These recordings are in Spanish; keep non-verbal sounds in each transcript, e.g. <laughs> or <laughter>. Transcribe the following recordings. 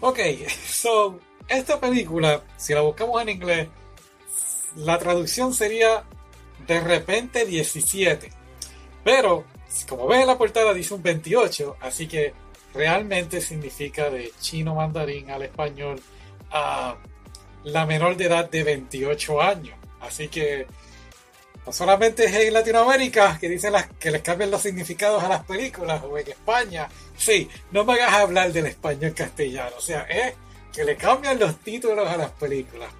Ok, <laughs> so, esta película, si la buscamos en inglés, la traducción sería de repente 17. Pero, como ves en la portada, dice un 28, así que realmente significa de chino mandarín al español a la menor de edad de 28 años. Así que solamente es en Latinoamérica que dicen las, que les cambian los significados a las películas o en España. Sí, no me hagas hablar del español castellano. O sea, es que le cambian los títulos a las películas.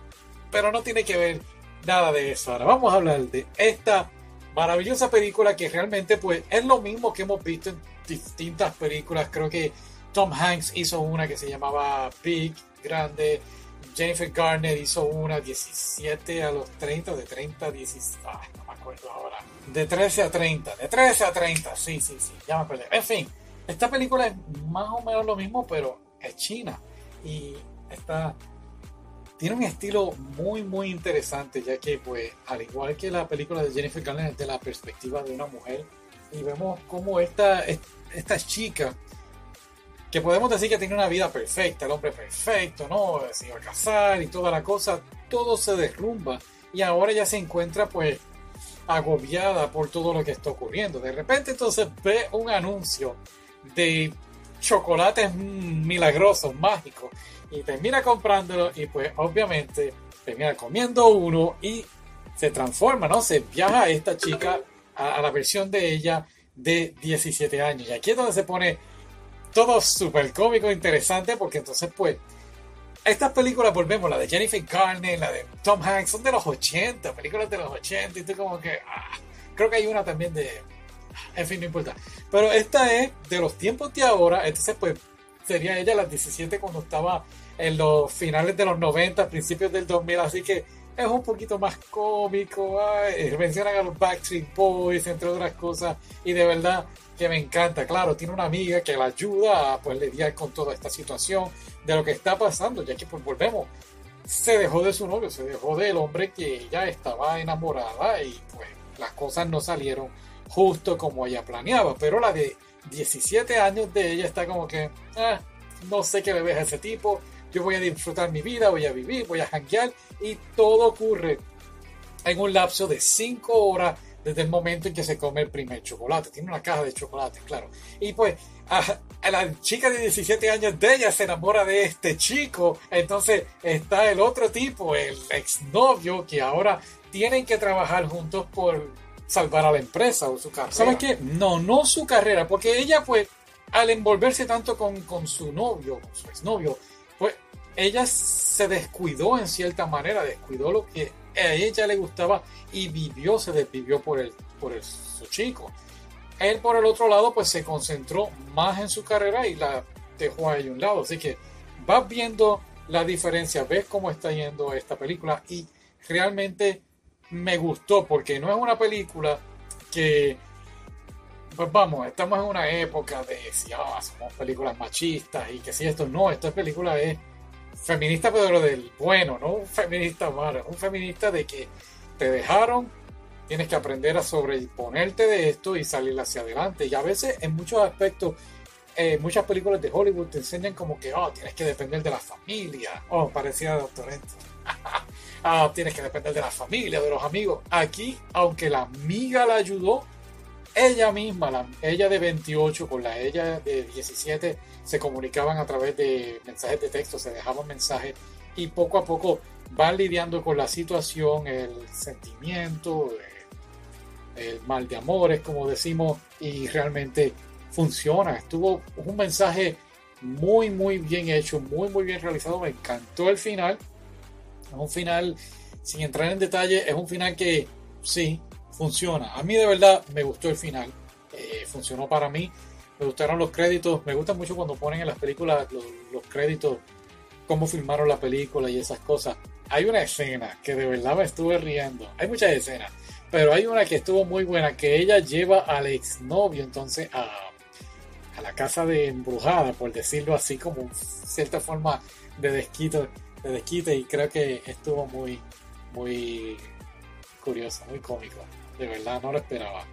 Pero no tiene que ver nada de eso. Ahora vamos a hablar de esta maravillosa película que realmente pues es lo mismo que hemos visto en distintas películas. Creo que Tom Hanks hizo una que se llamaba Big, grande. Jennifer Garner hizo una 17 a los 30, de 30 a 16, no me acuerdo ahora. De 13 a 30, de 13 a 30, sí, sí, sí, ya me acuerdo. En fin, esta película es más o menos lo mismo, pero es china. Y está tiene un estilo muy muy interesante ya que pues al igual que la película de Jennifer Garner es de la perspectiva de una mujer y vemos cómo esta, esta chica que podemos decir que tiene una vida perfecta, el hombre perfecto, ¿no? Se iba a casar y toda la cosa, todo se derrumba y ahora ya se encuentra pues agobiada por todo lo que está ocurriendo. De repente entonces ve un anuncio de chocolates milagrosos, mágicos y termina comprándolo y pues obviamente termina comiendo uno y se transforma, ¿no? Se viaja esta chica a, la versión de ella de 17 años. Y aquí es donde se pone todo súper cómico, interesante, porque entonces pues estas películas, volvemos, la de Jennifer Garner, la de Tom Hanks, son de los 80, películas de los 80, y tú como que, ah, creo que hay una también de, en fin, no importa. Pero esta es de los tiempos de ahora, entonces pues sería ella las 17 cuando estaba en los finales de los 90, principios del 2000, así que es un poquito más cómico, mencionan a los Backstreet Boys, entre otras cosas, y de verdad que me encanta, claro, tiene una amiga que la ayuda a pues lidiar con toda esta situación de lo que está pasando, ya que pues volvemos, se dejó de su novio, se dejó del hombre que ella estaba enamorada y pues las cosas no salieron justo como ella planeaba, pero la de 17 años de ella está como que, ah, no sé qué le ves a ese tipo, yo voy a disfrutar mi vida, voy a vivir, voy a janguear y todo ocurre en un lapso de 5 horas desde el momento en que se come el primer chocolate. Tiene una caja de chocolate, claro. Y pues a, la chica de 17 años de ella se enamora de este chico. Entonces está el otro tipo, el exnovio, que ahora tienen que trabajar juntos por salvar a la empresa o su carrera. ¿Sabes qué? No, no su carrera, porque ella pues al envolverse tanto con, con su novio, con su exnovio, ella se descuidó en cierta manera, descuidó lo que a ella le gustaba y vivió, se desvivió por el, por su chico. Él por el otro lado pues se concentró más en su carrera y la dejó ahí un lado. Así que vas viendo la diferencia, ves cómo está yendo esta película y realmente me gustó porque no es una película que pues vamos, estamos en una época de si ah, somos películas machistas y que si esto no, esta película es feminista pero del bueno, no un feminista malo, un feminista de que te dejaron, tienes que aprender a sobreponerte de esto y salir hacia adelante. Y a veces en muchos aspectos, eh, muchas películas de Hollywood te enseñan como que, oh, tienes que depender de la familia. Oh, parecía Doctor <laughs> ah, tienes que depender de la familia, de los amigos. Aquí, aunque la amiga la ayudó, ella misma, la, ella de 28 con la ella de 17, se comunicaban a través de mensajes de texto, se dejaban mensajes y poco a poco van lidiando con la situación, el sentimiento, el, mal de amores, como decimos, y realmente funciona. Estuvo un mensaje muy, muy bien hecho, muy, muy bien realizado. Me encantó el final. Es un final, sin entrar en detalle, es un final que sí, funciona. A mí de verdad me gustó el final. Eh, funcionó para mí. Me gustaron los créditos. Me gusta mucho cuando ponen en las películas los, créditos, cómo filmaron la película y esas cosas. Hay una escena que de verdad me estuve riendo. Hay muchas escenas. Pero hay una que estuvo muy buena, que ella lleva al exnovio entonces a, a la casa de embrujada, por decirlo así, como cierta forma de desquite, de desquite y creo que estuvo muy, muy curioso, muy cómico de verdad no lo esperaba.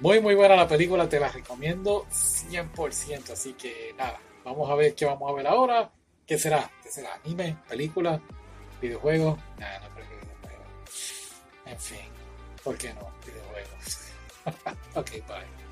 Muy muy buena la película, te la recomiendo 100%, así que nada, vamos a ver qué vamos a ver ahora. ¿Qué será? ¿Qué será? ¿Anime? ¿Película? ¿Videojuego? Nah, no creo que videojuego. En fin, ¿por qué no? Videojuegos. <laughs> ok, bye.